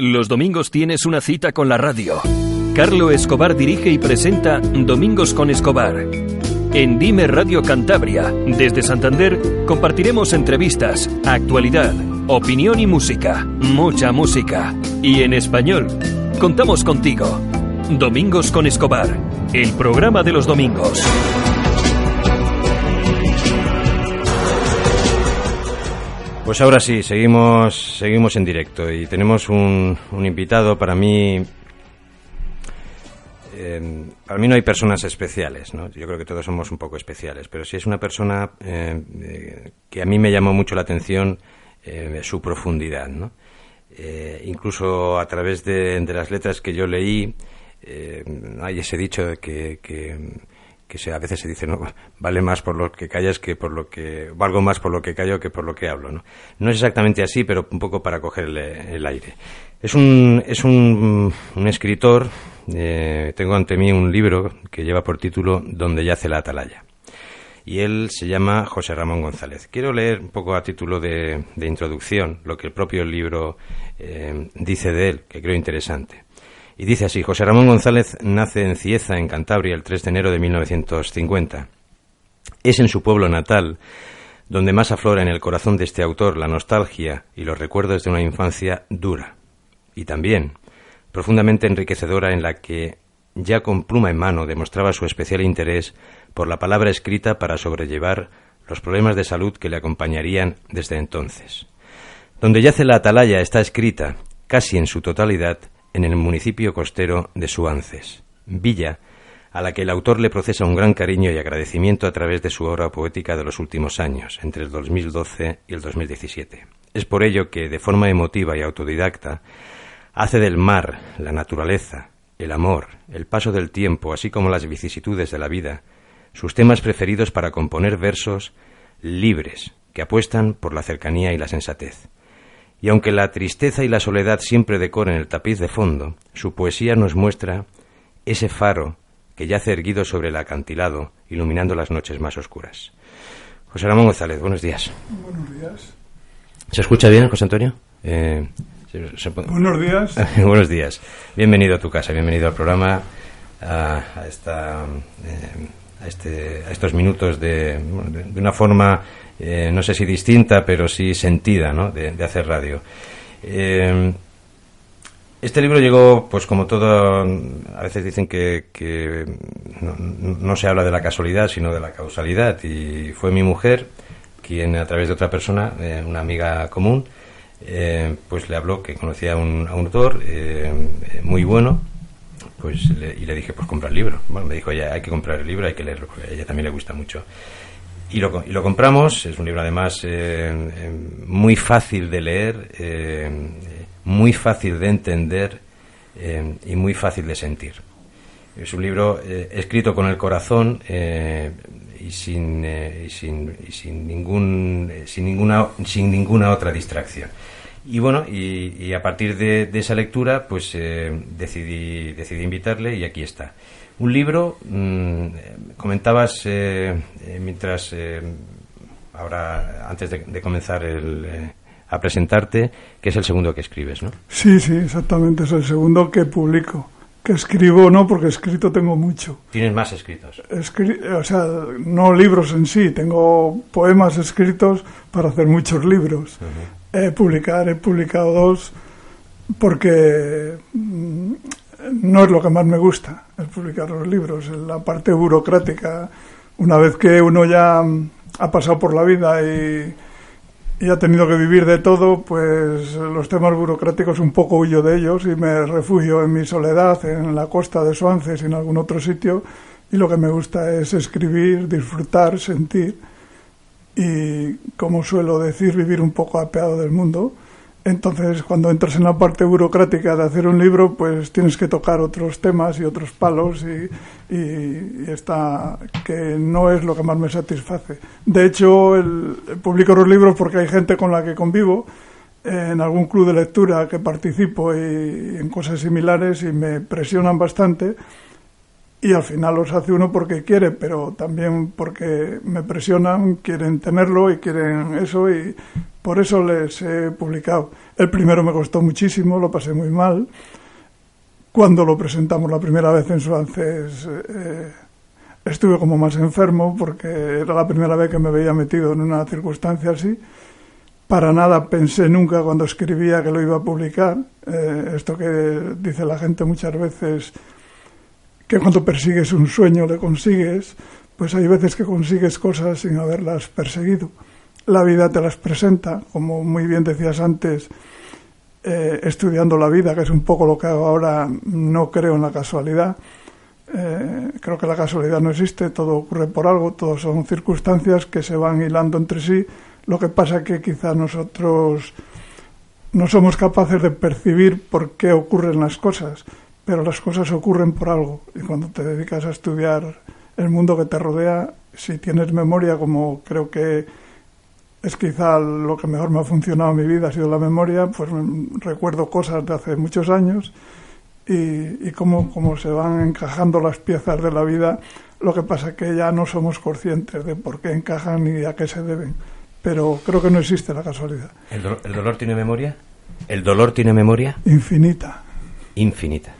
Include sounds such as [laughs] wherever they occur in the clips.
Los domingos tienes una cita con la radio. Carlo Escobar dirige y presenta Domingos con Escobar. En Dime Radio Cantabria, desde Santander, compartiremos entrevistas, actualidad, opinión y música. Mucha música. Y en español. Contamos contigo. Domingos con Escobar, el programa de los domingos. Pues ahora sí, seguimos, seguimos en directo y tenemos un, invitado para mí. eh, para mí no hay personas especiales, ¿no? Yo creo que todos somos un poco especiales, pero sí es una persona eh, eh, que a mí me llamó mucho la atención eh, su profundidad, ¿no? Eh, incluso a través de, las letras que yo leí, hay ese dicho que, que, que se, a veces se dice, no, vale más por lo que callas que por lo que, valgo más por lo que callo que por lo que hablo, ¿no? No es exactamente así, pero un poco para cogerle el aire. Es un, es un, un escritor, eh, tengo ante mí un libro que lleva por título Donde yace la atalaya. Y él se llama José Ramón González. Quiero leer un poco a título de, de introducción lo que el propio libro eh, dice de él, que creo interesante. Y dice así, José Ramón González nace en Cieza, en Cantabria, el 3 de enero de 1950. Es en su pueblo natal donde más aflora en el corazón de este autor la nostalgia y los recuerdos de una infancia dura. Y también profundamente enriquecedora en la que, ya con pluma en mano, demostraba su especial interés por la palabra escrita para sobrellevar los problemas de salud que le acompañarían desde entonces. Donde yace la atalaya está escrita, casi en su totalidad, en el municipio costero de Suances, villa a la que el autor le procesa un gran cariño y agradecimiento a través de su obra poética de los últimos años, entre el 2012 y el 2017. Es por ello que, de forma emotiva y autodidacta, hace del mar, la naturaleza, el amor, el paso del tiempo, así como las vicisitudes de la vida, sus temas preferidos para componer versos libres, que apuestan por la cercanía y la sensatez. Y aunque la tristeza y la soledad siempre decoren el tapiz de fondo, su poesía nos muestra ese faro que yace erguido sobre el acantilado, iluminando las noches más oscuras. José Ramón González, buenos días. Buenos días. ¿Se escucha bien, José Antonio? Eh, se- se puede- Buenos días. [laughs] Buenos días. Bienvenido a tu casa, bienvenido al programa, a, a esta, eh, a, este, a estos minutos de, una forma, eh, no sé si distinta, pero sí sentida, ¿no? de, hacer radio. Eh, este libro llegó, pues como todo, a veces dicen que, no, no se habla de la casualidad, sino de la causalidad. Y fue mi mujer quien, a través de otra persona, eh, una amiga común, pues le habló que conocía a un, autor muy bueno, pues le- y le dije, pues compra el libro. Bueno, me dijo, ya hay que comprar el libro, hay que leerlo, a ella también le gusta mucho. Y lo, y lo compramos, es un libro además eh, eh, muy fácil de leer, eh, muy fácil de entender eh, y muy fácil de sentir. Es un libro escrito con el corazón y, sin, y, sin, y sin, ningún, sin, ninguna, sin ninguna otra distracción. Y bueno, y, y a partir de, de esa lectura, pues eh, decidí, decidí invitarle y aquí está. Un libro, mm, eh, comentabas eh, eh, mientras, eh, ahora, antes de, de comenzar el, eh, a presentarte, que es el segundo que escribes, ¿no? Sí, sí, exactamente. Es el segundo que publico. Que escribo no, porque escrito tengo mucho. Tienes más escritos. Escri- o sea, no libros en sí. Tengo poemas escritos para hacer muchos libros. He publicar, he publicado dos porque mm, no es lo que más me gusta, el publicar los libros. La parte burocrática, una vez que uno ya mm, ha pasado por la vida y, y ha tenido que vivir de todo, pues los temas burocráticos un poco huyo de ellos y me refugio en mi soledad, en la costa de Suances y en algún otro sitio. Y lo que me gusta es escribir, disfrutar, sentir y, como suelo decir, vivir un poco apeado del mundo. Entonces, cuando entras en la parte burocrática de hacer un libro, pues tienes que tocar otros temas y otros palos y, y- y está que no es lo que más me satisface. De hecho, el, publico los libros porque hay gente con la que convivo en algún club de lectura que participo y, y en cosas similares y me presionan bastante y al final los hace uno porque quiere, pero también porque me presionan, quieren tenerlo y quieren eso y por eso les he publicado. El primero me costó muchísimo, lo pasé muy mal. Cuando lo presentamos la primera vez en Suances, eh, estuve como más enfermo porque era la primera vez que me veía metido en una circunstancia así. Para nada pensé nunca cuando escribía que lo iba a publicar. Eh, esto que dice la gente muchas veces, que cuando persigues un sueño le consigues, pues hay veces que consigues cosas sin haberlas perseguido. La vida te las presenta, como muy bien decías antes, eh, estudiando la vida, que es un poco lo que hago ahora, no creo en la casualidad eh, creo que la casualidad no existe, todo ocurre por algo, todo son circunstancias que se van hilando entre sí. Lo que pasa que quizá nosotros no somos capaces de percibir por qué ocurren las cosas, pero las cosas ocurren por algo. Y cuando te dedicas a estudiar el mundo que te rodea, si tienes memoria, como creo que es quizá lo que mejor me ha funcionado en mi vida, ha sido la memoria, pues recuerdo cosas de hace muchos años y, cómo, cómo, se van encajando las piezas de la vida. Lo que pasa es que ya no somos conscientes de por qué encajan y a qué se deben. Pero creo que no existe la casualidad. ¿El, dolor tiene memoria? ¿El dolor tiene memoria? Infinita. Infinita.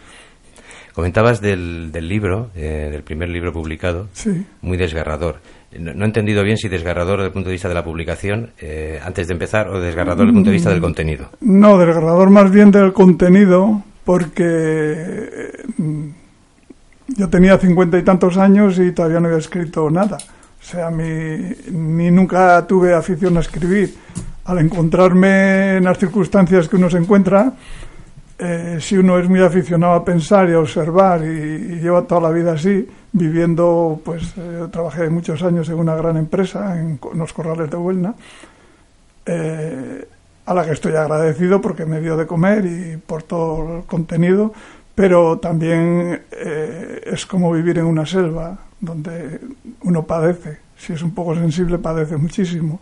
Comentabas del, del libro, eh, del primer libro publicado, sí. muy desgarrador. No, he entendido bien si desgarrador desde el punto de vista de la publicación, eh, antes de empezar, o desgarrador desde el punto de vista del contenido. No, desgarrador más bien del contenido, porque mm, yo tenía cincuenta y tantos años y todavía no había escrito nada. O sea, mi, ni nunca tuve afición a escribir. Al encontrarme en las circunstancias que uno se encuentra, eh, si uno es muy aficionado a pensar y a observar y, lleva toda la vida así, viviendo, pues eh, trabajé muchos años en una gran empresa, en, los corrales de Huelna, eh, a la que estoy agradecido porque me dio de comer y por todo el contenido, pero también eh, es como vivir en una selva donde uno padece, si es un poco sensible padece muchísimo.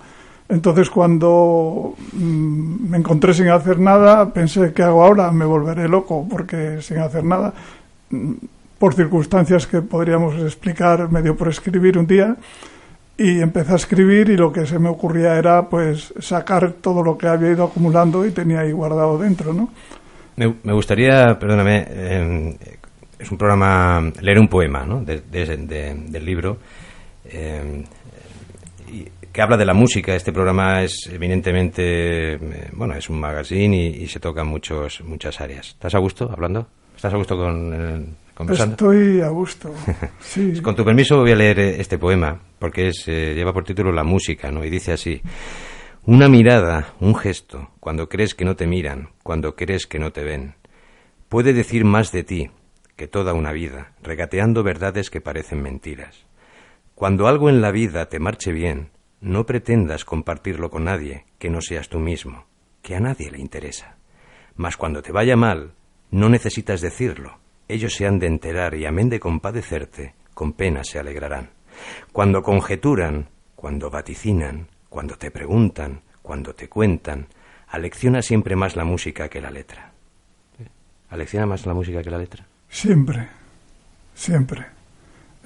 Entonces cuando mm, me encontré sin hacer nada, pensé, ¿qué hago ahora? Me volveré loco porque sin hacer nada, mm, por circunstancias que podríamos explicar medio por escribir un día, y empecé a escribir y lo que se me ocurría era pues sacar todo lo que había ido acumulando y tenía ahí guardado dentro, ¿no? Me, gustaría, perdóname, eh, es un programa, leer un poema, ¿no? del libro, eh, que habla de la música. Este programa es eminentemente, eh, bueno, es un magazine y, y, se tocan muchos, muchas áreas. ¿Estás a gusto hablando? ¿Estás a gusto con Estoy a gusto. [laughs] Sí. Con tu permiso voy a leer eh, este poema, porque es, eh, lleva por título La música, ¿no? Y dice así. Una mirada, un gesto, cuando crees que no te miran, cuando crees que no te ven, puede decir más de ti que toda una vida, regateando verdades que parecen mentiras. Cuando algo en la vida te marche bien, no pretendas compartirlo con nadie que no seas tú mismo, que a nadie le interesa. Mas cuando te vaya mal, no necesitas decirlo, ellos se han de enterar y amén de compadecerte, con pena se alegrarán. Cuando conjeturan, cuando vaticinan, cuando te preguntan, cuando te cuentan, alecciona siempre más la música que la letra. ¿Alecciona más la música que la letra? Siempre, siempre.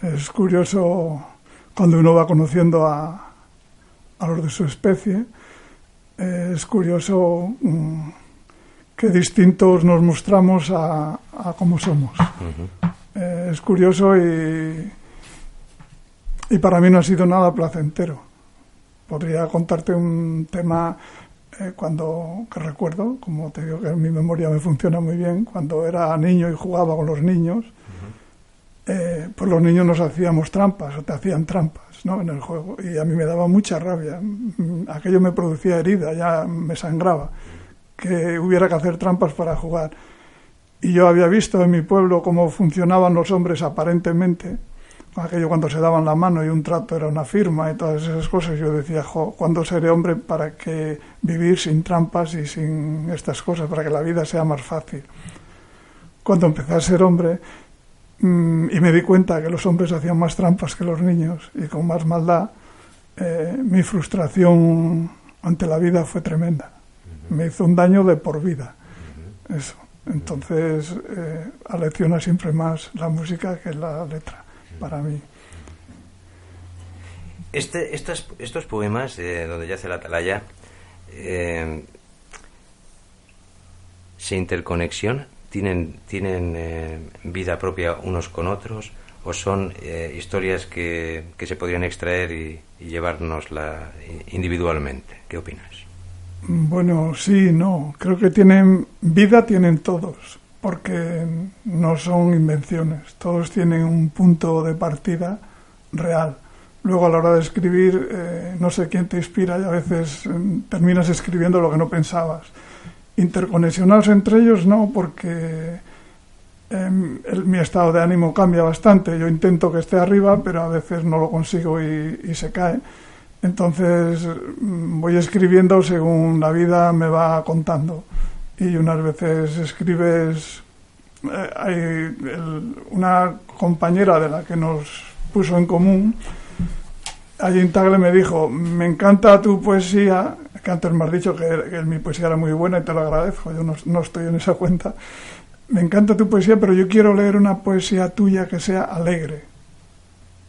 Es curioso cuando uno va conociendo a, a los de su especie, es curioso mm, que distintos nos mostramos a, a cómo somos. Eh, es curioso y, y para mí no ha sido nada placentero. Podría contarte un tema eh, cuando que recuerdo, como te digo que mi memoria me funciona muy bien, cuando era niño y jugaba con los niños, eh, pues los niños nos hacíamos trampas o te hacían trampas ¿no? en el juego y a mí me daba mucha rabia. Aquello me producía herida, ya me sangraba que hubiera que hacer trampas para jugar. Y yo había visto en mi pueblo cómo funcionaban los hombres aparentemente, aquello cuando se daban la mano y un trato era una firma y todas esas cosas. Yo decía, jo, ¿cuándo seré hombre para que vivir sin trampas y sin estas cosas, para que la vida sea más fácil? Cuando empecé a ser hombre y me di cuenta que los hombres hacían más trampas que los niños y con más maldad, eh, mi frustración ante la vida fue tremenda me hizo un daño de por vida. Eso. Entonces, eh, alecciona siempre más la música que la letra, para mí. Este, estos, estos poemas, donde yace la atalaya, eh, se interconexionan, tienen, tienen eh, vida propia unos con otros o son eh, historias que, que, se podrían extraer y, y individualmente. ¿Qué opinas? Bueno, sí, no. Creo que tienen vida, tienen todos, porque no son invenciones. Todos tienen un punto de partida real. Luego a la hora de escribir, eh, no sé quién te inspira y a veces eh, terminas escribiendo lo que no pensabas. Interconexionarse entre ellos no, porque eh, mi estado de ánimo cambia bastante. Yo intento que esté arriba, pero a veces no lo consigo y, se cae. Entonces mm, voy escribiendo según la vida me va contando. Y unas veces escribes. Eh, hay una compañera de la que nos puso en común, allí en Tagle me dijo: Me encanta tu poesía, que antes me has dicho que, que, mi poesía era muy buena y te lo agradezco, yo no, no estoy en esa cuenta. Me encanta tu poesía, pero yo quiero leer una poesía tuya que sea alegre,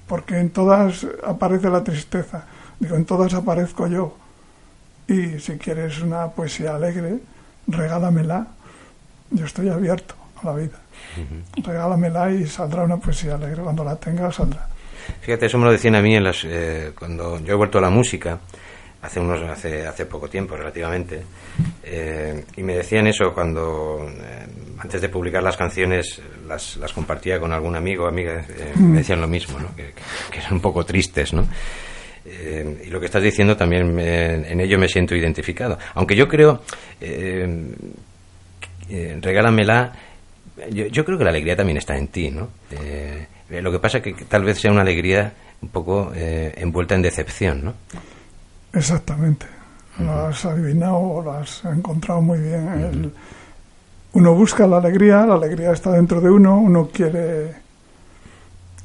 porque en todas aparece la tristeza Digo, en todas aparezco yo. Y si quieres una poesía alegre, regálamela. Yo estoy abierto a la vida. Regálamela y saldrá una poesía alegre. Cuando la tenga, saldrá. Fíjate, eso me lo decían a mí en las, eh, cuando yo he vuelto a la música, hace, unos, hace, hace poco tiempo relativamente, eh, y me decían eso cuando, eh, antes de publicar las canciones, las, las compartía con algún amigo o amiga, me decían lo mismo, ¿no? que, que, eran un poco tristes, ¿no? Eh, y lo que estás diciendo también me, en ello me siento identificado. Aunque yo creo, eh, eh, regálamela, yo, yo, creo que la alegría también está en ti, ¿no? Lo que pasa es que tal vez sea una alegría un poco envuelta en decepción, ¿no? Exactamente. Uh -huh. Lo has adivinado, lo has encontrado muy bien. Uh -huh. El, uno busca la alegría, la alegría está dentro de uno, uno quiere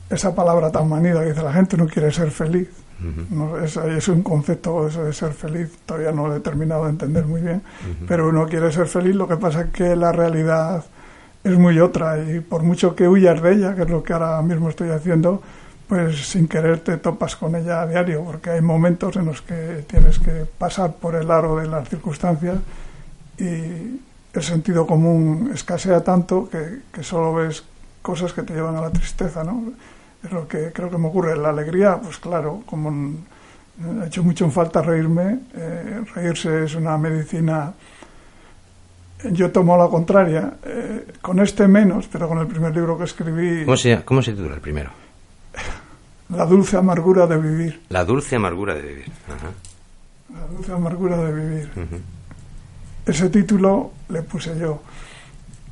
esa palabra tan manida que dice la gente, uno quiere ser feliz. Uh -huh. no, es, es, un concepto eso de ser feliz, todavía no lo he terminado de entender muy bien, pero uno quiere ser feliz, lo que pasa es que la realidad es muy otra y por mucho que huyas de ella, que es lo que ahora mismo estoy haciendo, pues sin querer te topas con ella a diario, porque hay momentos en los que tienes que pasar por el aro de las circunstancias y el sentido común escasea tanto que, que solo ves cosas que te llevan a la tristeza, ¿no? es lo que creo que me ocurre. La alegría, pues claro, como ha hecho mucho en falta reírme, eh, reírse es una medicina. Yo tomo la contraria, eh, con este menos, pero con el primer libro que escribí. ¿Cómo se, cómo se titula el primero? La dulce amargura de vivir. La dulce amargura de vivir. Ajá. La dulce amargura de vivir. Uh -huh. Ese título le puse yo.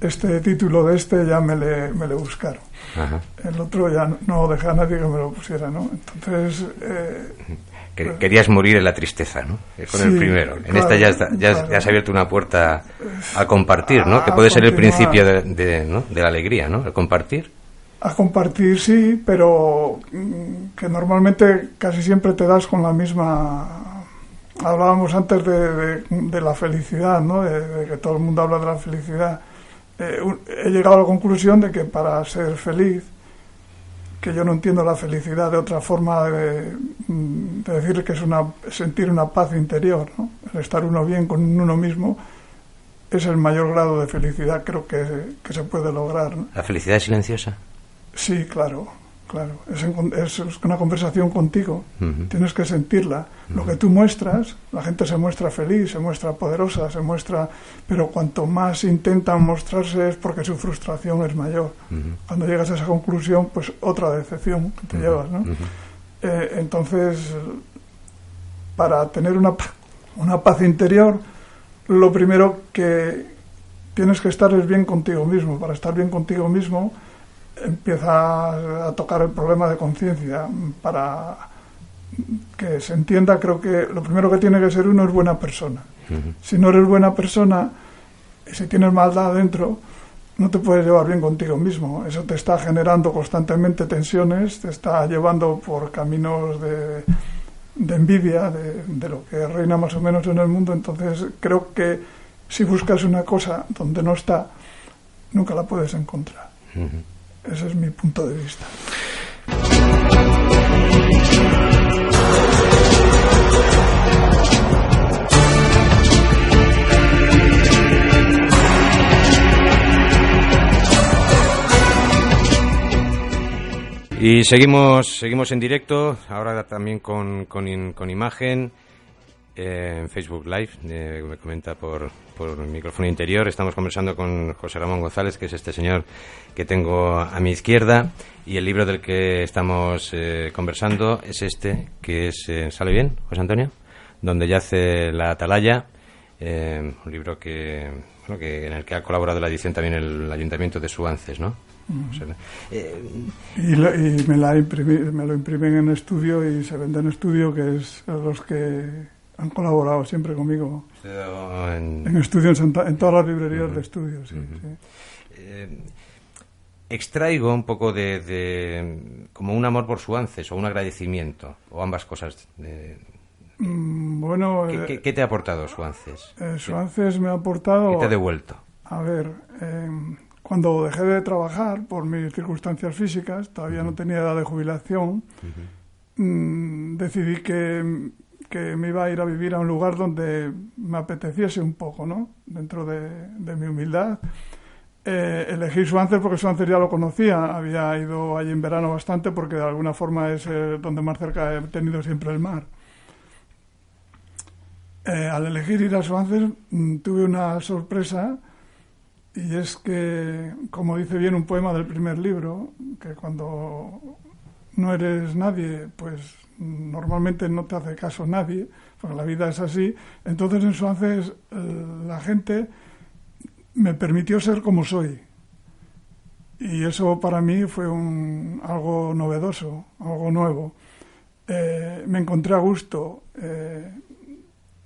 Este título de este ya me le, me le buscaron. Ajá. El otro ya no dejé a nadie que me lo pusiera, ¿no? Entonces... Eh, Querías morir en la tristeza, ¿no? Con sí, el primero. En claro, esta ya, está, ya, claro. ya, has abierto una puerta a compartir, ¿no? A que puede ser el principio de, de, ¿no? de la alegría, ¿no? El compartir. A compartir, sí, pero mm, que normalmente casi siempre te das con la misma... Hablábamos antes de, de, de la felicidad, ¿no? De, que todo el mundo habla de la felicidad eh, he llegado a la conclusión de que para ser feliz, que yo no entiendo la felicidad de otra forma de, de decir que es una, sentir una paz interior, ¿no? el estar uno bien con uno mismo, es el mayor grado de felicidad creo que, que se puede lograr. ¿no? ¿La felicidad es silenciosa? Sí, claro, claro. Es, es una conversación contigo, uh -huh. tienes que sentirla. Uh -huh. Lo que tú muestras, la gente se muestra feliz, se muestra poderosa, se muestra... Pero cuanto más intentan mostrarse es porque su frustración es mayor. Uh -huh. Cuando llegas a esa conclusión, pues otra decepción que te llevas, ¿no? Eh, entonces, para tener una, una paz interior, lo primero que tienes que estar es bien contigo mismo. Para estar bien contigo mismo empieza a tocar el problema de conciencia. Para que se entienda creo que lo primero que tiene que ser uno es buena persona. Uh -huh. si no eres buena persona si tienes maldad dentro no te puedes llevar bien contigo mismo. Eso te está generando constantemente tensiones te está llevando por caminos de, de envidia de, de lo que reina más o menos en el mundo. Entonces creo que si buscas una cosa donde no está nunca la puedes encontrar. Uh -huh. Ese es mi punto de vista. Y seguimos, seguimos en directo, ahora también con, con, con imagen eh, en Facebook Live, eh, me comenta por, por el micrófono interior. Estamos conversando con José Ramón González, que es este señor que tengo a mi izquierda, y el libro del que estamos eh, conversando es este, que es, ¿sale bien, José Antonio? Donde yace la atalaya, un libro que, bueno, que, en el que ha colaborado la edición también el Ayuntamiento de Suances, ¿no? y, me, la me lo imprimen en estudio y se vende en estudio, que es los que han colaborado siempre conmigo. En, estudio en, todas las librerías de estudio, sí. Eh, extraigo un poco de, como un amor por Suances o un agradecimiento, o ambas cosas. Mm, bueno... ¿Qué, ¿Qué, te ha aportado Suances? Eh, Suances me ha aportado... ¿Qué te ha devuelto? A ver, eh, cuando dejé de trabajar por mis circunstancias físicas, todavía no tenía edad de jubilación, mm, decidí que que me iba a ir a vivir a un lugar donde me apeteciese un poco, ¿no? Dentro de, mi humildad. Eh, elegí Suances porque Suances ya lo conocía, había ido allí en verano bastante porque de alguna forma es eh, donde más cerca he tenido siempre el mar. Eh, al elegir ir a Suances mm, tuve una sorpresa y es que, como dice bien un poema del primer libro, que cuando no eres nadie, pues normalmente no te hace caso nadie, porque la vida es así. Entonces en Suances eh, la gente me permitió ser como soy. Y eso para mí fue un, algo novedoso, algo nuevo. Eh, me encontré a gusto, eh,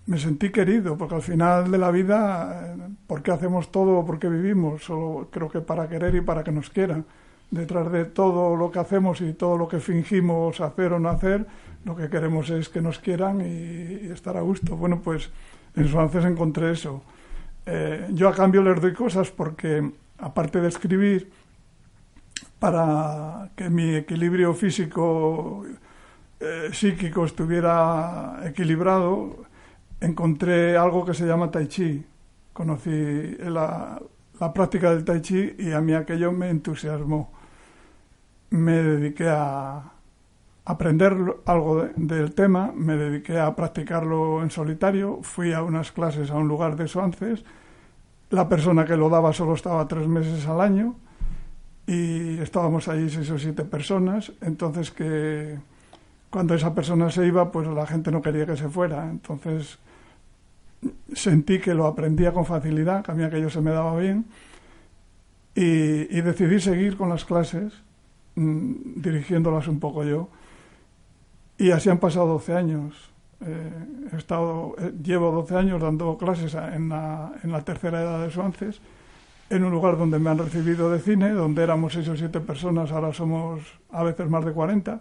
me sentí querido, porque al final de la vida, ¿por qué hacemos todo? ¿Por qué vivimos? Solo creo que para querer y para que nos quieran detrás de todo lo que hacemos y todo lo que fingimos hacer o no hacer, lo que queremos es que nos quieran y, estar a gusto. Bueno, pues en Suances encontré eso. Eh, yo a cambio les doy cosas porque, aparte de escribir, para que mi equilibrio físico, eh, psíquico estuviera equilibrado, encontré algo que se llama Tai Chi. Conocí la, la práctica del Tai Chi y a mí aquello me entusiasmó me dediqué a aprender algo del tema, me dediqué a practicarlo en solitario, fui a unas clases a un lugar de Suances, la persona que lo daba solo estaba tres meses al año y estábamos ahí seis o siete personas, entonces que cuando esa persona se iba, pues la gente no quería que se fuera, entonces sentí que lo aprendía con facilidad, que a mí aquello se me daba bien y decidí seguir con las clases Mm, dirigiéndolas un poco yo. Y así han pasado 12 años. Eh, he estado, eh, llevo 12 años dando clases en la, en la tercera edad de Suances, en un lugar donde me han recibido de cine, donde éramos 6 o 7 personas, ahora somos a veces más de 40,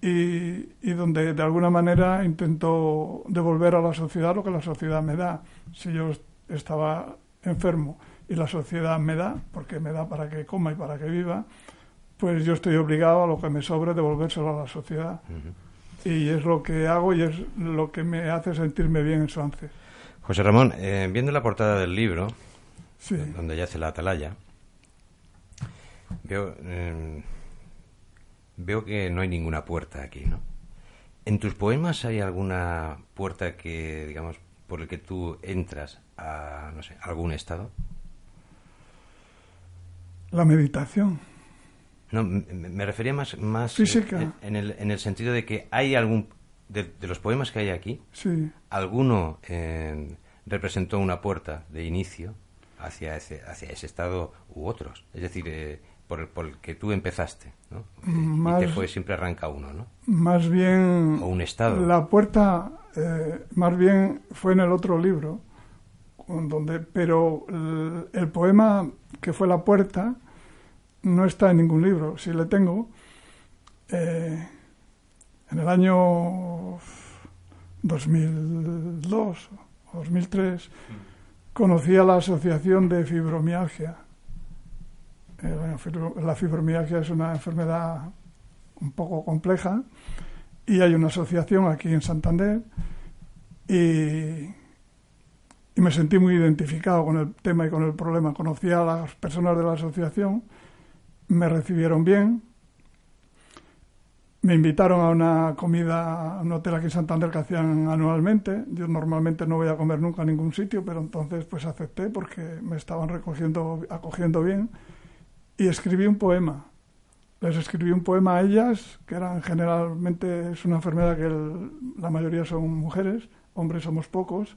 y, y donde de alguna manera intento devolver a la sociedad lo que la sociedad me da. Si yo estaba enfermo y la sociedad me da, porque me da para que coma y para que viva, pues yo estoy obligado a lo que me sobre devolvérselo a la sociedad. Y es lo que hago y es lo que me hace sentirme bien en Suances. José Ramón, eh, viendo la portada del libro, donde yace la atalaya, veo, em, veo que no hay ninguna puerta aquí, ¿no? ¿En tus poemas hay alguna puerta que, digamos, por el que tú entras a, no sé, algún estado? La meditación. No, me refería más, más Física. En, el, en el sentido de que hay algún, de, los poemas que hay aquí, sí. alguno eh, representó una puerta de inicio hacia ese, hacia ese estado u otros. Es decir, eh, por, el, por el que tú empezaste, ¿no? y que fue siempre arranca uno, ¿no? Más bien... O un estado. La puerta, eh, más bien, fue en el otro libro, donde, pero el, el poema que fue la puerta no está en ningún libro. Si le tengo, eh, en el año 2002 o 2003 conocí a la Asociación de Fibromialgia. Eh, la fibromialgia es una enfermedad un poco compleja y hay una asociación aquí en Santander y, y me sentí muy identificado con el tema y con el problema. Conocí a las personas de la asociación me recibieron bien me invitaron a una comida a un hotel aquí en Santander que hacían anualmente. Yo normalmente no voy a comer nunca a ningún sitio, pero entonces pues acepté porque me estaban recogiendo, acogiendo bien y escribí un poema. Les escribí un poema a ellas, que eran generalmente, es una enfermedad que la mayoría son mujeres, hombres somos pocos.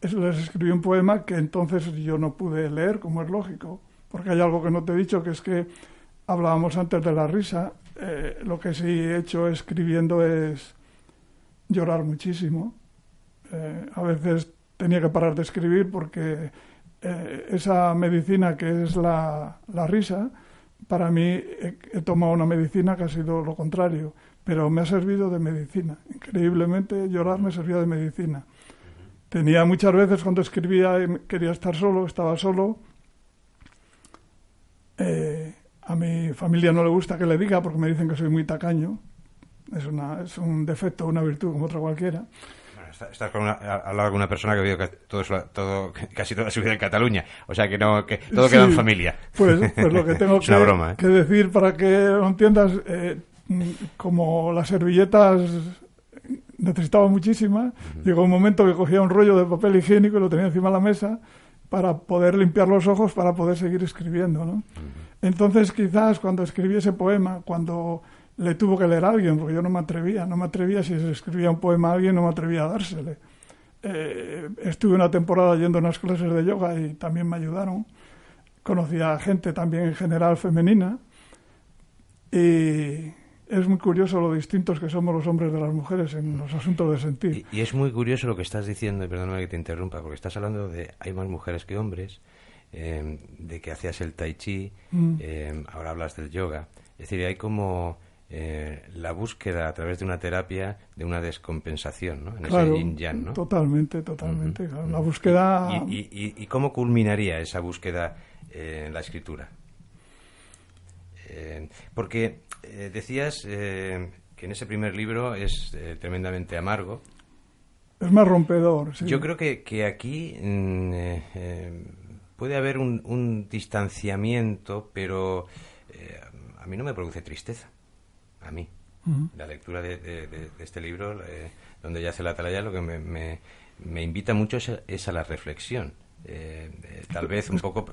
les escribí un poema que entonces yo no pude leer, como es lógico, porque hay algo que no te he dicho, que es que hablábamos antes de la risa. Eh, lo que sí he hecho escribiendo es llorar muchísimo. Eh, a veces tenía que parar de escribir porque eh, esa medicina que es la, la risa, para mí he, tomado una medicina que ha sido lo contrario, pero me ha servido de medicina. Increíblemente llorar me servía de medicina. Tenía muchas veces cuando escribía y quería estar solo, estaba solo. Eh, a mi familia no le gusta que le diga porque me dicen que soy muy tacaño. Es, una, es un defecto, una virtud como otra cualquiera. Estás con al lado de una persona que ha vivido todo, todo, casi toda su vida en Cataluña. O sea que no que todo queda en familia. Pues, pues lo que [laughs] tengo ¿eh? que, decir para que lo entiendas, eh, como las servilletas necesitaba muchísimas, llegó un momento que cogía un rollo de papel higiénico y lo tenía encima de la mesa para poder limpiar los ojos para poder seguir escribiendo. ¿no? Entonces quizás cuando escribí ese poema, cuando le tuvo que leer a alguien, porque yo no me atrevía, no me atrevía si se escribía un poema a alguien, no me atrevía a dársele. Eh, estuve una temporada yendo a unas clases de yoga y también me ayudaron. Conocí a gente también en general femenina y es muy curioso lo distintos que somos los hombres de las mujeres en los asuntos de sentir. Y, es muy curioso lo que estás diciendo, y perdóname que te interrumpa, porque estás hablando de hay más mujeres que hombres, eh, de que hacías el tai chi, mm. eh, ahora hablas del yoga. Es decir, hay como eh, la búsqueda a través de una terapia de una descompensación, ¿no? En ese yin yang, ¿no? Totalmente, totalmente. La búsqueda. ¿Y, cómo culminaría esa búsqueda eh, en la escritura? Eh, decías que en ese primer libro es tremendamente amargo. Es más rompedor. Sí. Yo creo que, que aquí mm, puede haber un, un distanciamiento, pero a mí no me produce tristeza a mí. La lectura de, este libro, eh, donde ya se la atalaya, lo que me, invita mucho es, a la reflexión. Eh, eh, tal vez un poco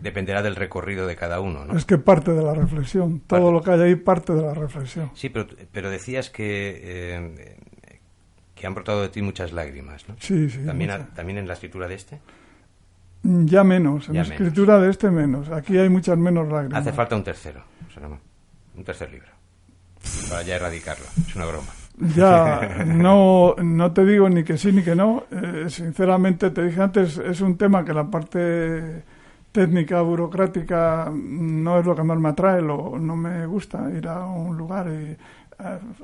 dependerá del recorrido de cada uno. ¿no? Es que parte de la reflexión, todo lo que hay ahí parte de la reflexión. Sí, pero, pero decías que, que han brotado de ti muchas lágrimas. ¿no? Sí, sí. ¿También, ¿También en la escritura de este? Mm, ya menos, en la escritura de este menos. Aquí hay muchas menos lágrimas. Hace falta un tercero, un tercer libro para ya erradicarlo. Es una broma. Ya, [laughs] no, no te digo ni que sí ni que no. Eh, sinceramente, te dije antes, es un tema que la parte técnica, burocrática, no es lo que más me atrae, lo, no me gusta ir a un lugar y eh,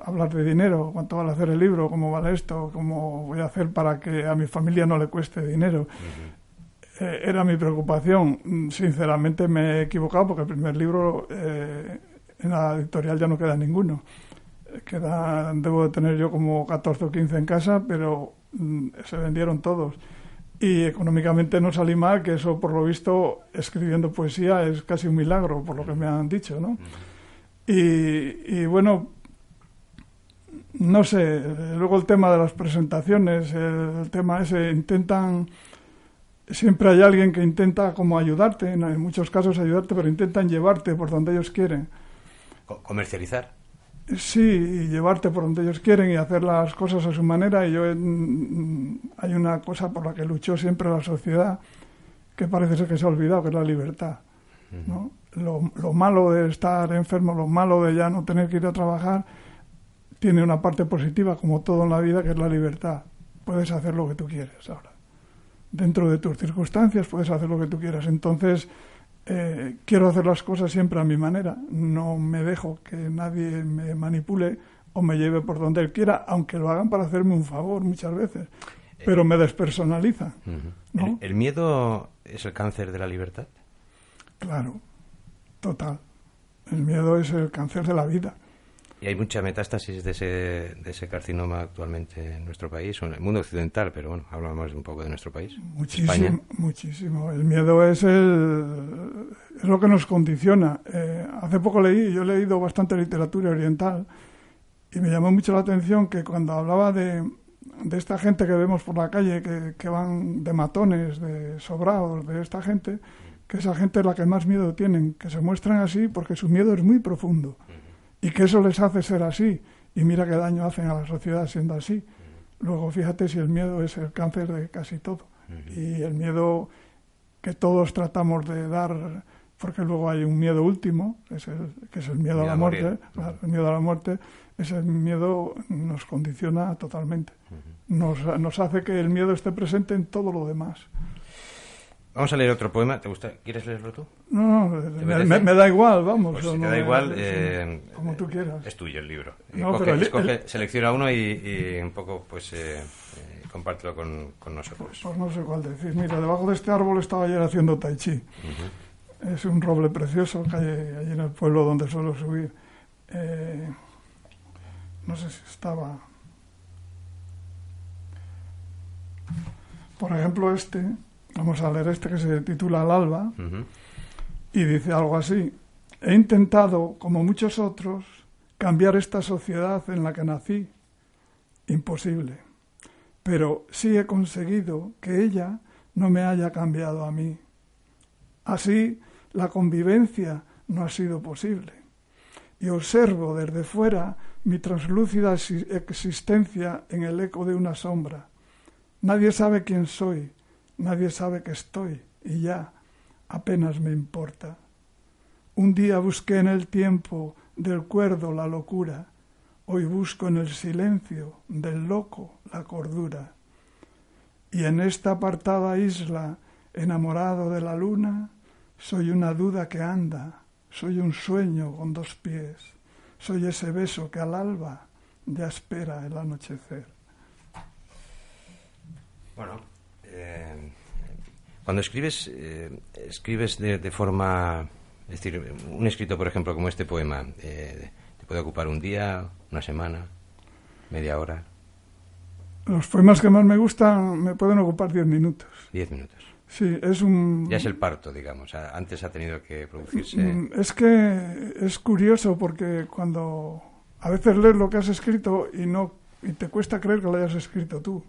hablar de dinero, cuánto vale hacer el libro, cómo vale esto, cómo voy a hacer para que a mi familia no le cueste dinero. Eh, era mi preocupación. Sinceramente me he equivocado porque el primer libro en la editorial ya no queda ninguno. Queda, debo de tener yo como 14 o 15 en casa, pero mm, se vendieron todos. Y económicamente no salí mal, que eso por lo visto, escribiendo poesía es casi un milagro, por lo que me han dicho, ¿no? Y, bueno, no sé, luego el tema de las presentaciones, el, tema ese, intentan siempre hay alguien que intenta como ayudarte, en muchos casos ayudarte, pero intentan llevarte por donde ellos quieren comercializar. Sí, y llevarte por donde ellos quieren y hacer las cosas a su manera. Y yo hay una cosa por la que luchó siempre la sociedad que parece ser que se ha olvidado, que es la libertad. ¿no? Lo, lo, malo de estar enfermo, lo malo de ya no tener que ir a trabajar, tiene una parte positiva, como todo en la vida, que es la libertad. Puedes hacer lo que tú quieres ahora. Dentro de tus circunstancias puedes hacer lo que tú quieras. Entonces, eh, quiero hacer las cosas siempre a mi manera. No me dejo que nadie me manipule o me lleve por donde él quiera, aunque lo hagan para hacerme un favor muchas veces. Pero me despersonaliza. ¿El, miedo es el cáncer de la libertad? Claro, total. El miedo es el cáncer de la vida. Y hay mucha metástasis de ese, de ese carcinoma actualmente en nuestro país, o en el mundo occidental, pero bueno, hablamos un poco de nuestro país. Muchísimo, muchísimo. El miedo es, el, es lo que nos condiciona. Eh, hace poco leí, yo he leído bastante literatura oriental y me llamó mucho la atención que cuando hablaba de, de esta gente que vemos por la calle, que, que van de matones, de sobrados, de esta gente, que esa gente es la que más miedo tienen, que se muestran así porque su miedo es muy profundo y que eso les hace ser así. Y mira qué daño hacen a la sociedad siendo así. Luego fíjate si el miedo es el cáncer de casi todo. Y el miedo que todos tratamos de dar, porque luego hay un miedo último, es el, que es el miedo, a la muerte. el miedo a la muerte, ese miedo nos condiciona totalmente. nos, nos hace que el miedo esté presente en todo lo demás. Vamos a leer otro poema. ¿Te gusta? ¿Quieres leerlo tú? No, no me, me, da igual, vamos. Pues si te da igual, eh, como tú quieras. Es tuyo el libro. No, coge, el, escoge, el, selecciona uno y, y, un poco, pues, eh, eh, compártelo con, con, nosotros. Pues no sé cuál decir. Mira, debajo de este árbol estaba ayer haciendo tai chi. Uh -huh. Es un roble precioso que hay allí en el pueblo donde suelo subir. Eh, no sé si estaba... Por ejemplo, este Vamos a leer este que se titula Al alba uh -huh. y dice algo así. He intentado, como muchos otros, cambiar esta sociedad en la que nací. Imposible. Pero sí he conseguido que ella no me haya cambiado a mí. Así, la convivencia no ha sido posible. Y observo desde fuera mi translúcida existencia en el eco de una sombra. Nadie sabe quién soy, Nadie sabe que estoy y ya apenas me importa. Un día busqué en el tiempo del cuerdo la locura, hoy busco en el silencio del loco la cordura. Y en esta apartada isla, enamorado de la luna, soy una duda que anda, soy un sueño con dos pies, soy ese beso que al alba ya espera el anochecer. Bueno, eh, cuando escribes, eh, escribes de, de, forma, es decir, un escrito, por ejemplo, como este poema, eh, te puede ocupar un día, una semana, media hora. Los poemas que más me gustan me pueden ocupar diez minutos. Diez minutos. Sí, es un... Ya es el parto, digamos. Antes ha tenido que producirse... Mm, es que es curioso porque cuando a veces lees lo que has escrito y no y te cuesta creer que lo hayas escrito tú.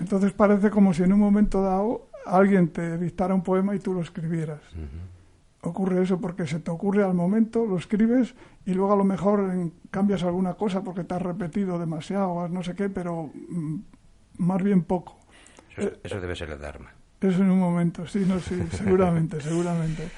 Entonces parece como si en un momento dado alguien te dictara un poema y tú lo escribieras. Uh -huh. Ocurre eso porque se te ocurre al momento, lo escribes y luego a lo mejor cambias alguna cosa porque te has repetido demasiado, no sé qué, pero mm, más bien poco. Eso, eso debe ser el Dharma. Eso en un momento, sí, no, sí, [laughs] seguramente, seguramente.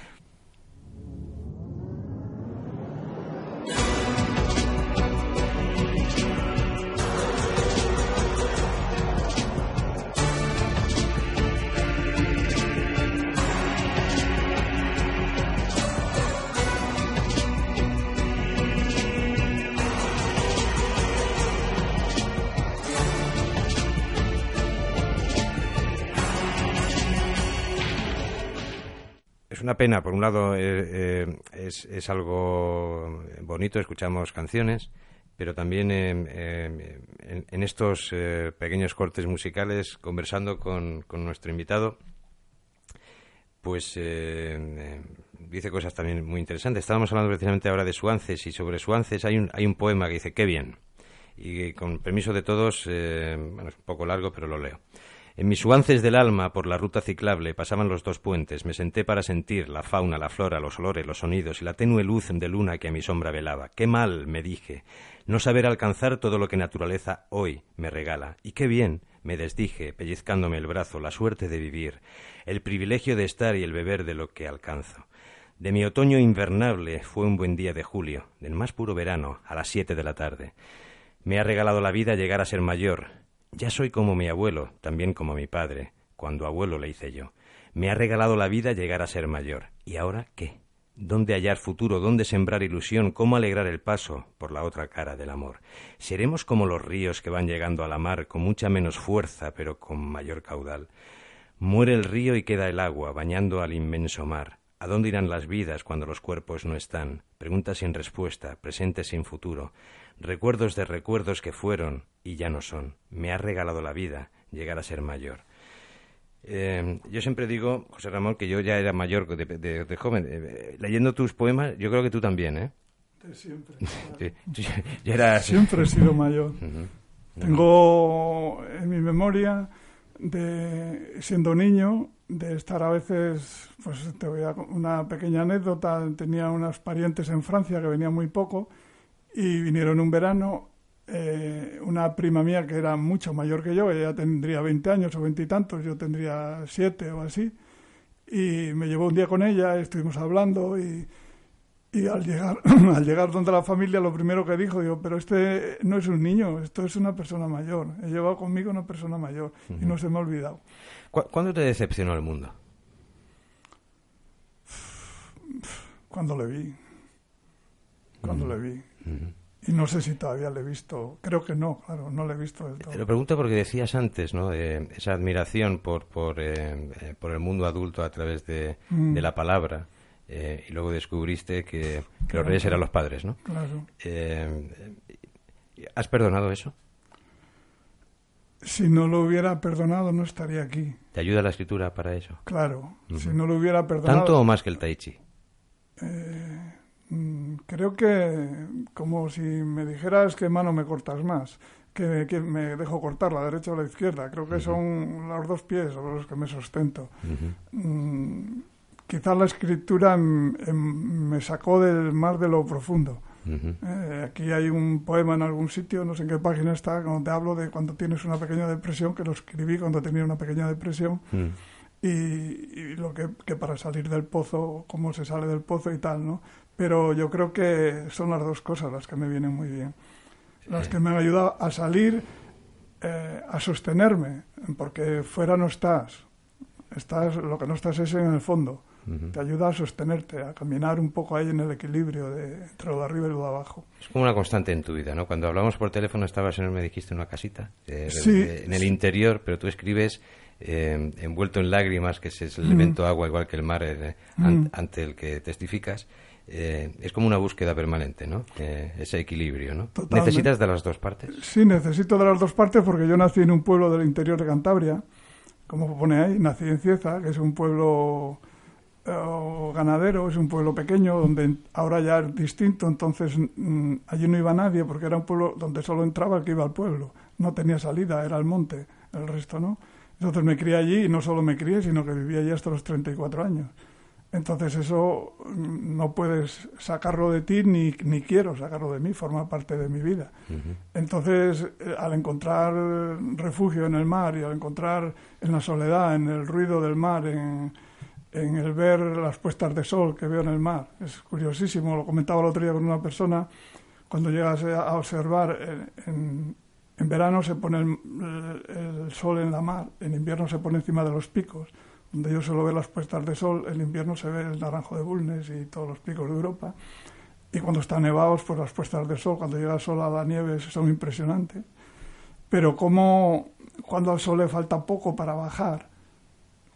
Una pena, por un lado eh, eh, es, algo bonito, escuchamos canciones, pero también eh, en, estos pequeños cortes musicales, conversando con, con nuestro invitado, pues dice cosas también muy interesantes. Estábamos hablando precisamente ahora de Suances y sobre Suances hay un, hay un poema que dice, qué bien. Y con permiso de todos, bueno, es un poco largo, pero lo leo. En mis suances del alma, por la ruta ciclable, pasaban los dos puentes. Me senté para sentir la fauna, la flora, los olores, los sonidos y la tenue luz de luna que a mi sombra velaba. Qué mal, me dije, no saber alcanzar todo lo que naturaleza hoy me regala. Y qué bien, me desdije, pellizcándome el brazo, la suerte de vivir, el privilegio de estar y el beber de lo que alcanzo. De mi otoño invernable fue un buen día de julio, del más puro verano, a las siete de la tarde. Me ha regalado la vida llegar a ser mayor, ya soy como mi abuelo, también como mi padre, cuando abuelo le hice yo. Me ha regalado la vida llegar a ser mayor. ¿Y ahora qué? ¿Dónde hallar futuro? ¿Dónde sembrar ilusión? ¿Cómo alegrar el paso por la otra cara del amor? ¿Seremos como los ríos que van llegando a la mar con mucha menos fuerza, pero con mayor caudal? Muere el río y queda el agua, bañando al inmenso mar. ¿A dónde irán las vidas cuando los cuerpos no están? Preguntas sin respuesta, presentes sin futuro recuerdos de recuerdos que fueron y ya no son. Me ha regalado la vida llegar a ser mayor. Eh, yo siempre digo, José Ramón, que yo ya era mayor de, joven. Eh, leyendo tus poemas, yo creo que tú también, ¿eh? siempre. [laughs] Siempre he sido mayor. Tengo en mi memoria de siendo niño de estar a veces, pues te voy a una pequeña anécdota, tenía unos parientes en Francia que venían muy poco y vinieron un verano, eh, una prima mía que era mucho mayor que yo, ella tendría 20 años o 20 y tantos, yo tendría 7 o así, y me llevó un día con ella, estuvimos hablando y y al llegar, [clears throat] al llegar donde la familia, lo primero que dijo, digo, pero este no es un niño, esto es una persona mayor. He llevado conmigo una persona mayor y no se me ha olvidado. ¿Cuándo te decepcionó el mundo? Cuando le vi. Cuando le vi. Y no sé si todavía le he visto. Creo que no, claro, no le he visto del todo. Te lo pregunto porque decías antes, ¿no? De esa admiración por, por, eh, eh, por el mundo adulto a través de, mm. de la palabra. Eh, y luego descubriste que, los reyes eran los padres, ¿no? Claro. Eh, ¿Has perdonado eso? Si no lo hubiera perdonado, no estaría aquí. ¿Te ayuda la escritura para eso? Claro, si no lo hubiera perdonado... ¿Tanto o más que el tai chi? Eh, creo que como si me dijeras qué mano me cortas más, que, me dejo cortar, la derecha o la izquierda. Creo que son los dos pies los que me sustento quizás la escritura me sacó del mar de lo profundo. Eh, aquí hay un poema en algún sitio, no sé en qué página está, donde hablo de cuando tienes una pequeña depresión, que lo escribí cuando tenía una pequeña depresión, mm. y, lo que, que, para salir del pozo, cómo se sale del pozo y tal, ¿no? Pero yo creo que son las dos cosas las que me vienen muy bien. Las que me han ayudado a salir, eh, a sostenerme, porque fuera no estás. estás. Lo que no estás es en el fondo. Te ayuda a sostenerte, a caminar un poco ahí en el equilibrio de, entre lo de arriba y lo de abajo. Es como una constante en tu vida, ¿no? Cuando hablamos por teléfono estabas en, me dijiste, en una casita, en el interior, pero tú escribes eh, envuelto en lágrimas, que es el elemento agua, igual que el mar eh, ante el que testificas. Eh, es como una búsqueda permanente, ¿no? ese equilibrio, ¿no? ¿Necesitas de las dos partes? Sí, necesito de las dos partes porque yo nací en un pueblo del interior de Cantabria, como pone ahí, nací en Cieza, que es un pueblo ganadero, es un pueblo pequeño donde ahora ya es distinto, entonces mm, allí no iba nadie porque era un pueblo donde solo entraba el que iba al pueblo, no tenía salida, era el monte, el resto no. Entonces me crié allí y no solo me crié, sino que viví allí hasta los 34 años. Entonces eso no puedes sacarlo de ti ni, ni quiero sacarlo de mí, forma parte de mi vida. Entonces, eh, al encontrar refugio en el mar y al encontrar en la soledad, en el ruido del mar, en, en el ver las puestas de sol que veo en el mar. Es curiosísimo, lo comentaba el otro día con una persona, cuando llegas a observar, en, verano se pone el, sol en la mar, en invierno se pone encima de los picos, donde yo suelo ver las puestas de sol, en invierno se ve el naranjo de Bulnes y todos los picos de Europa, y cuando están nevados, pues las puestas de sol, cuando llega el sol a la nieve, son impresionantes. Pero como cuando al sol le falta poco para bajar,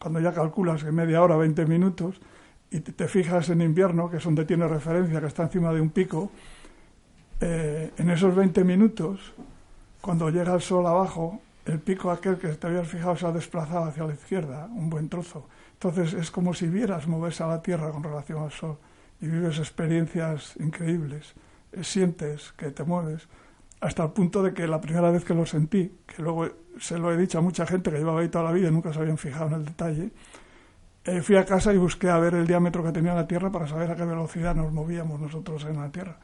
cuando ya calculas que media hora, 20 minutos, y te, fijas en invierno, que es donde tiene referencia, que está encima de un pico, eh, en esos 20 minutos, cuando llega el sol abajo, el pico aquel que te habías fijado se ha desplazado hacia la izquierda, un buen trozo. Entonces es como si vieras moverse a la Tierra con relación al sol y vives experiencias increíbles, eh, sientes que te mueves, hasta el punto de que la primera vez que lo sentí, que luego se lo he dicho a mucha gente que llevaba ahí toda la vida y nunca se habían fijado en el detalle. Eh, fui a casa y busqué a ver el diámetro que tenía la Tierra para saber a qué velocidad nos movíamos nosotros en la Tierra.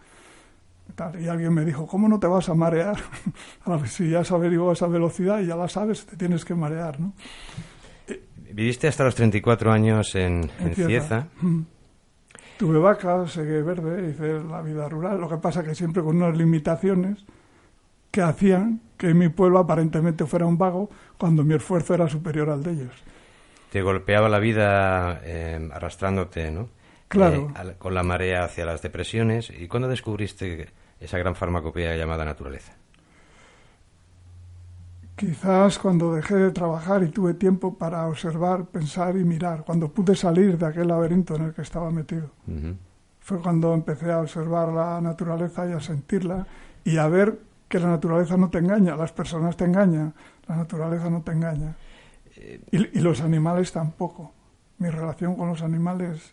Y alguien me dijo, ¿cómo no te vas a marear? [laughs] si ya has averiguado esa velocidad y ya la sabes, te tienes que marear, ¿no? Viviste hasta los 34 años en, en, Cieza. Tuve vacas, seguí verde, hice la vida rural. Lo que pasa que siempre con unas limitaciones que hacían que mi pueblo aparentemente fuera un vago cuando mi esfuerzo era superior al de ellos. Te golpeaba la vida eh, arrastrándote, ¿no? Claro. Eh, con la marea hacia las depresiones. ¿Y cuándo descubriste esa gran farmacopea llamada naturaleza? Quizás cuando dejé de trabajar y tuve tiempo para observar, pensar y mirar, cuando pude salir de aquel laberinto en el que estaba metido. Fue cuando empecé a observar la naturaleza y a sentirla y a ver que la naturaleza no te engaña, las personas te engañan, la naturaleza no te engaña. y, y, los animales tampoco. Mi relación con los animales,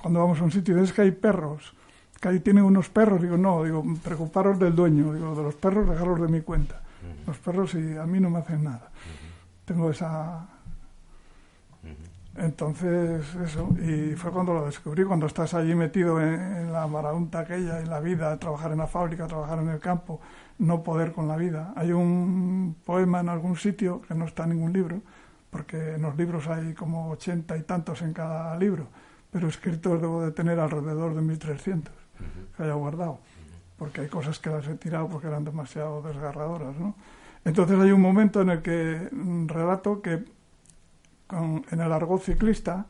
cuando vamos a un sitio, es que hay perros, que ahí tienen unos perros, digo, no, digo, preocuparos del dueño, digo, de los perros, dejarlos de mi cuenta. Los perros y a mí no me hacen nada. Tengo esa... Entonces, eso, y fue cuando lo descubrí, cuando estás allí metido en, la marabunta aquella, en la vida, trabajar en la fábrica, trabajar en el campo, no poder con la vida. Hay un poema en algún sitio, que no está en ningún libro, porque en los libros hay como ochenta y tantos en cada libro, pero escritos debo de tener alrededor de 1300 que haya guardado, porque hay cosas que las he tirado porque eran demasiado desgarradoras, ¿no? Entonces hay un momento en el que mm, relato que en el argot ciclista,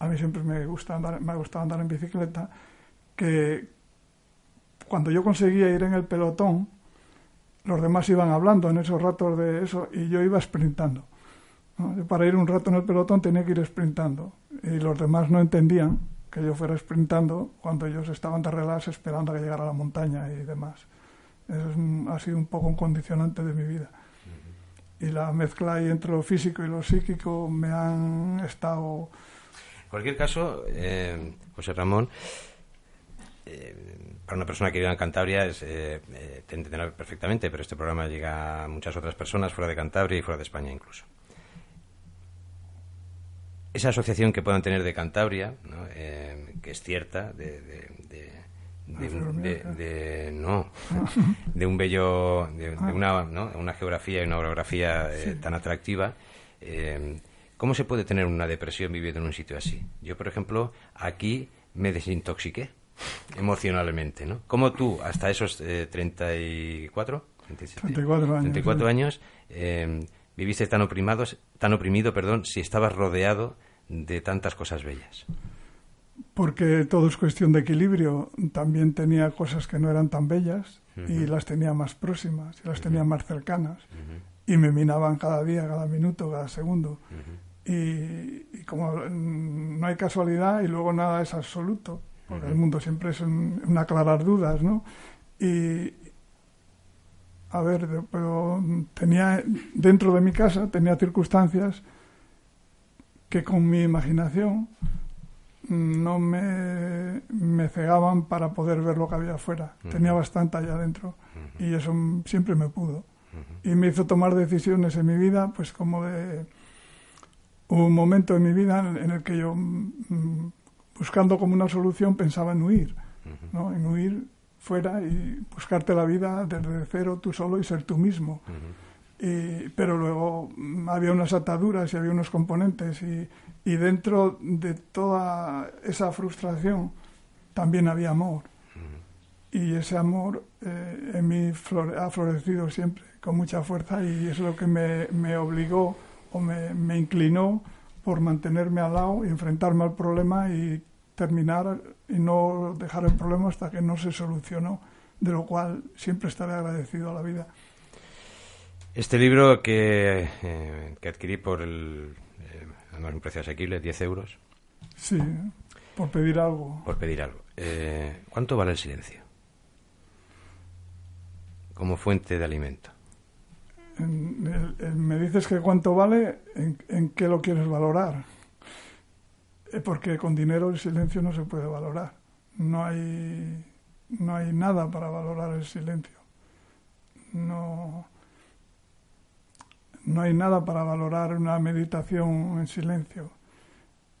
a mí siempre me gusta andar, me ha gustado andar en bicicleta, que cuando yo conseguía ir en el pelotón, los demás iban hablando en esos ratos de eso y yo iba sprintando. Para ir un rato en el pelotón tenía que ir sprintando y los demás no entendían que yo fuera sprintando cuando ellos estaban de relax esperando a que llegara a la montaña y demás. Eso ha sido un poco un condicionante de mi vida. Y la mezcla ahí entre lo físico y lo psíquico me han estado... En cualquier caso, eh, José Ramón, eh, para una persona que vive en Cantabria es, eh, eh, te entenderá perfectamente, pero este programa llega a muchas otras personas fuera de Cantabria y fuera de España incluso esa asociación que puedan tener de Cantabria, eh, que es cierta, de, de, no, [laughs] de un bello, de, ah. una, ¿no? una geografía y una orografía eh, tan atractiva. Eh, ¿Cómo se puede tener una depresión viviendo en un sitio así? Yo, por ejemplo, aquí me desintoxiqué emocionalmente, ¿no? ¿Cómo tú, hasta esos 34, 34 años, 34 años viviste tan oprimido, tan oprimido, perdón, si estabas rodeado de tantas cosas bellas? Porque todo es cuestión de equilibrio. También tenía cosas que no eran tan bellas y las tenía más próximas y las tenía más cercanas. Y me minaban cada día, cada minuto, cada segundo. y, como no hay casualidad y luego nada es absoluto, porque el mundo siempre es un, aclarar dudas, ¿no? Y, a ver, pero tenía dentro de mi casa tenía circunstancias que con mi imaginación no me, me cegaban para poder ver lo que había afuera. Tenía bastante allá adentro y eso siempre me pudo. Y me hizo tomar decisiones en mi vida, pues como de un momento en mi vida en el que yo, mm, buscando como una solución, pensaba en huir, ¿no? en huir fuera y buscarte la vida desde cero tú solo y ser tú mismo. Pero luego había unas ataduras y había unos componentes y, y dentro de toda esa frustración también había amor. Y ese amor eh, en mí ha florecido siempre con mucha fuerza y es lo que me, me obligó o me, me, inclinó por mantenerme al lado y enfrentarme al problema y terminar y no dejar el problema hasta que no se solucionó, de lo cual siempre estaré agradecido a la vida. Este libro que, eh, que adquirí por el, eh, además un precio asequible, 10 euros. Sí, por pedir algo. Por pedir algo. Eh, ¿Cuánto vale el silencio? Como fuente de alimento. me dices que cuánto vale, ¿en, en qué lo quieres valorar? Porque con dinero el silencio no se puede valorar. No hay, no hay nada para valorar el silencio. No no hay nada para valorar una meditación en silencio.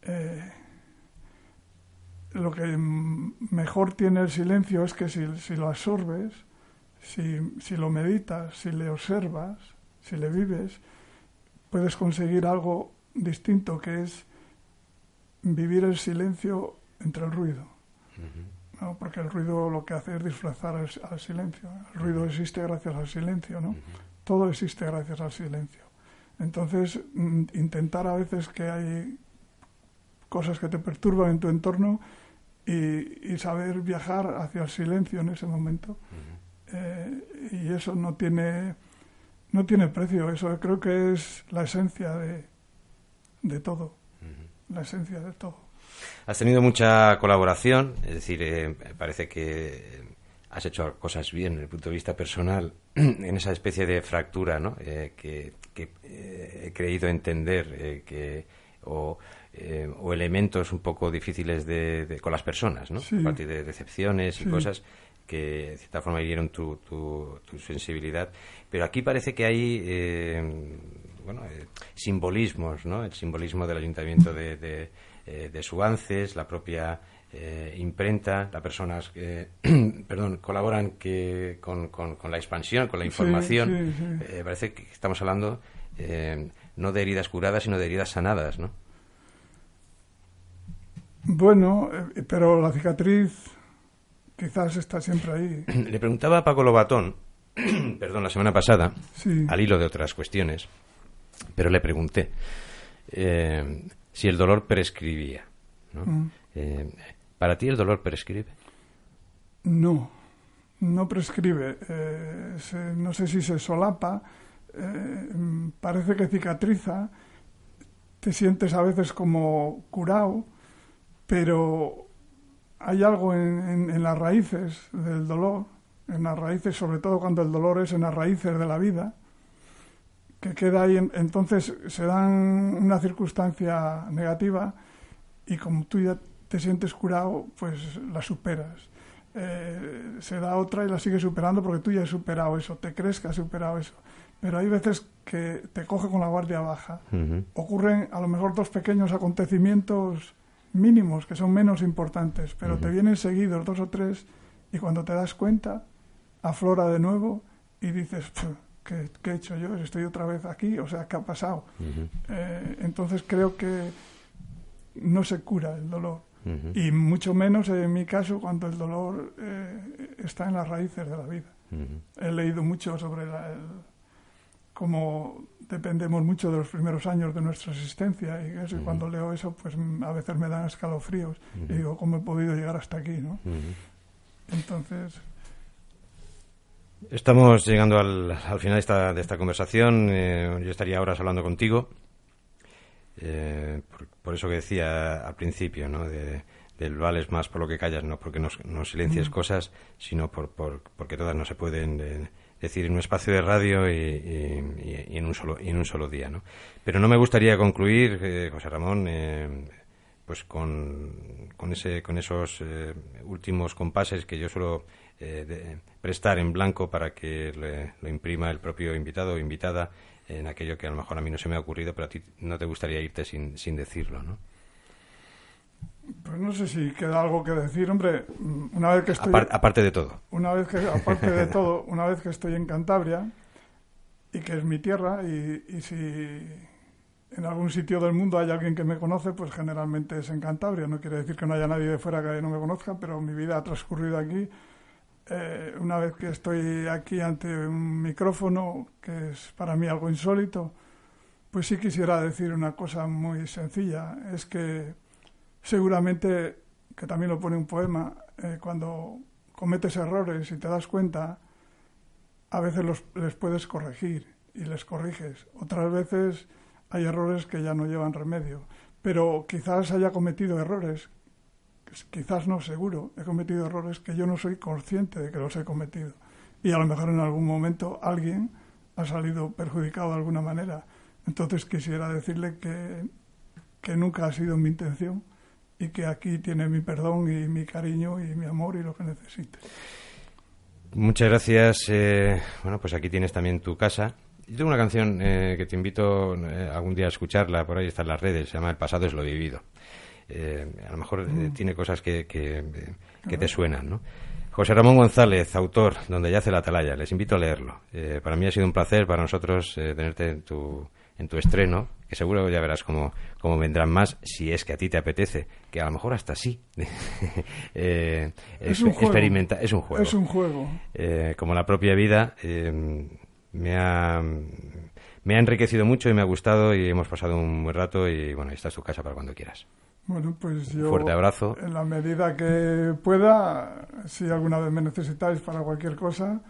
Eh, lo que mejor tiene el silencio es que si, lo absorbes, si, si, lo meditas, si le observas, si le vives, puedes conseguir algo distinto, que es vivir el silencio entre el ruido. ¿no? Porque el ruido lo que hace es disfrazar al, silencio. El ruido existe gracias al silencio, ¿no? todo existe gracias al silencio. Entonces, mm, intentar a veces que hay cosas que te perturban en tu entorno y, saber viajar hacia el silencio en ese momento. Eh, y eso no tiene, no tiene precio, eso creo que es la esencia de, de todo, la esencia de todo. Has tenido mucha colaboración, es decir, eh, parece que has hecho cosas bien desde el punto de vista personal, [clears throat] en esa especie de fractura ¿no? Eh, que, eh, he creído entender eh, que, o, o, elementos un poco difíciles de, con las personas, ¿no? a partir de decepciones y cosas que de cierta forma hirieron tu, tu, sensibilidad. Pero aquí parece que hay bueno, simbolismos, ¿no? el simbolismo del ayuntamiento de, de, de Suances, la propia eh, imprenta, las personas que [clears throat] perdón, colaboran que, con, con, la expansión, con la información. Eh, parece que estamos hablando eh, no de heridas curadas, sino de heridas sanadas, ¿no? Bueno, pero la cicatriz quizás está siempre ahí. [clears throat] Le preguntaba a Paco Lobatón, [clears throat] perdón, la semana pasada, al hilo de otras cuestiones, pero le pregunté si el dolor prescribía. ¿no? Mm. ¿Para ti el dolor prescribe? No, no prescribe. Eh, no sé si se solapa, eh, parece que cicatriza, te sientes a veces como curado, pero hay algo en, las raíces del dolor, en las raíces, sobre todo cuando el dolor es en las raíces de la vida, que queda ahí. entonces se dan una circunstancia negativa y como tú ya te sientes curado, pues la superas. Eh, se da otra y la sigues superando porque tú ya has superado eso, te crees que has superado eso. Pero hay veces que te coge con la guardia baja. Ocurren a lo mejor dos pequeños acontecimientos mínimos que son menos importantes, pero te vienen seguidos dos o tres y cuando te das cuenta aflora de nuevo y dices, ¿qué, he hecho yo? Estoy otra vez aquí, o sea, ¿qué ha pasado? Eh, entonces creo que no se cura el dolor y mucho menos en mi caso cuando el dolor eh, está en las raíces de la vida. He leído mucho sobre la, cómo dependemos mucho de los primeros años de nuestra existencia y, eso, y cuando leo eso pues a veces me dan escalofríos y digo, ¿cómo he podido llegar hasta aquí? ¿no? Entonces... Estamos llegando al, al final de esta, de esta conversación. Eh, yo estaría ahora hablando contigo eh, por, eso que decía al principio, ¿no? De, del vales más por lo que callas, no porque nos, silencias cosas, sino por, por, porque todas no se pueden eh, decir en un espacio de radio y, en un solo y en un solo día, ¿no? Pero no me gustaría concluir, eh, José Ramón, pues con, con, ese, con esos últimos compases que yo suelo prestar en blanco para que lo imprima el propio invitado o invitada en aquello que a lo mejor a mí no se me ha ocurrido, pero a ti no te gustaría irte sin, sin decirlo, ¿no? Pues no sé si queda algo que decir, hombre. Una vez que estoy aparte de todo. Una vez que aparte de [laughs] todo, una vez que estoy en Cantabria y que es mi tierra y, y si en algún sitio del mundo hay alguien que me conoce, pues generalmente es en Cantabria. No quiere decir que no haya nadie de fuera que no me conozca, pero mi vida ha transcurrido aquí eh, una vez que estoy aquí ante un micrófono, que es para mí algo insólito, pues sí quisiera decir una cosa muy sencilla. Es que seguramente, que también lo pone un poema, eh, cuando cometes errores y te das cuenta, a veces los, les puedes corregir y les corriges. Otras veces hay errores que ya no llevan remedio. Pero quizás haya cometido errores quizás no seguro, he cometido errores que yo no soy consciente de que los he cometido. Y a lo mejor en algún momento alguien ha salido perjudicado de alguna manera. Entonces quisiera decirle que, que nunca ha sido mi intención y que aquí tiene mi perdón y mi cariño y mi amor y lo que necesite. Muchas gracias. Eh, bueno, pues aquí tienes también tu casa. Yo tengo una canción eh, que te invito eh, algún día a escucharla, por ahí está en las redes, se llama El pasado es lo vivido. Eh, a lo mejor eh, mm. tiene cosas que, que, te suenan, ¿no? José Ramón González, autor, donde yace la atalaya. Les invito a leerlo. Eh, para mí ha sido un placer, para nosotros, tenerte en tu, en tu estreno, que seguro ya verás cómo, cómo, vendrán más, si es que a ti te apetece, que a lo mejor hasta sí. [laughs] es, un experimenta, es un juego. Es un juego. como la propia vida, me ha me ha enriquecido mucho y me ha gustado y hemos pasado un buen rato y bueno, esta es tu casa para cuando quieras. Bueno, pues yo. Fuerte abrazo. En la medida que pueda, si alguna vez me necesitáis para cualquier cosa,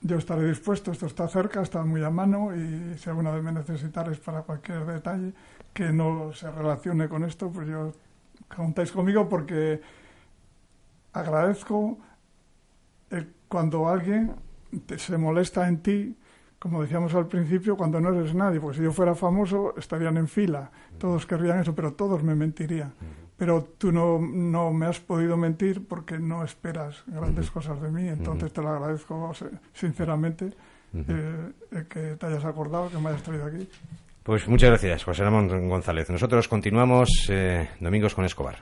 yo estaré dispuesto. Esto está cerca, está muy a mano y si alguna vez me necesitáis para cualquier detalle que no se relacione con esto, pues yo contáis conmigo porque agradezco eh, cuando alguien se molesta en ti, como decíamos al principio, cuando no eres nadie, porque si yo fuera famoso estarían en fila, todos querrían eso, pero todos me mentirían. Pero tú no, no me has podido mentir porque no esperas grandes cosas de mí, entonces te lo agradezco sinceramente eh, que te hayas acordado, que me hayas traído aquí. Pues muchas gracias, José Ramón González. Nosotros continuamos eh, Domingos con Escobar.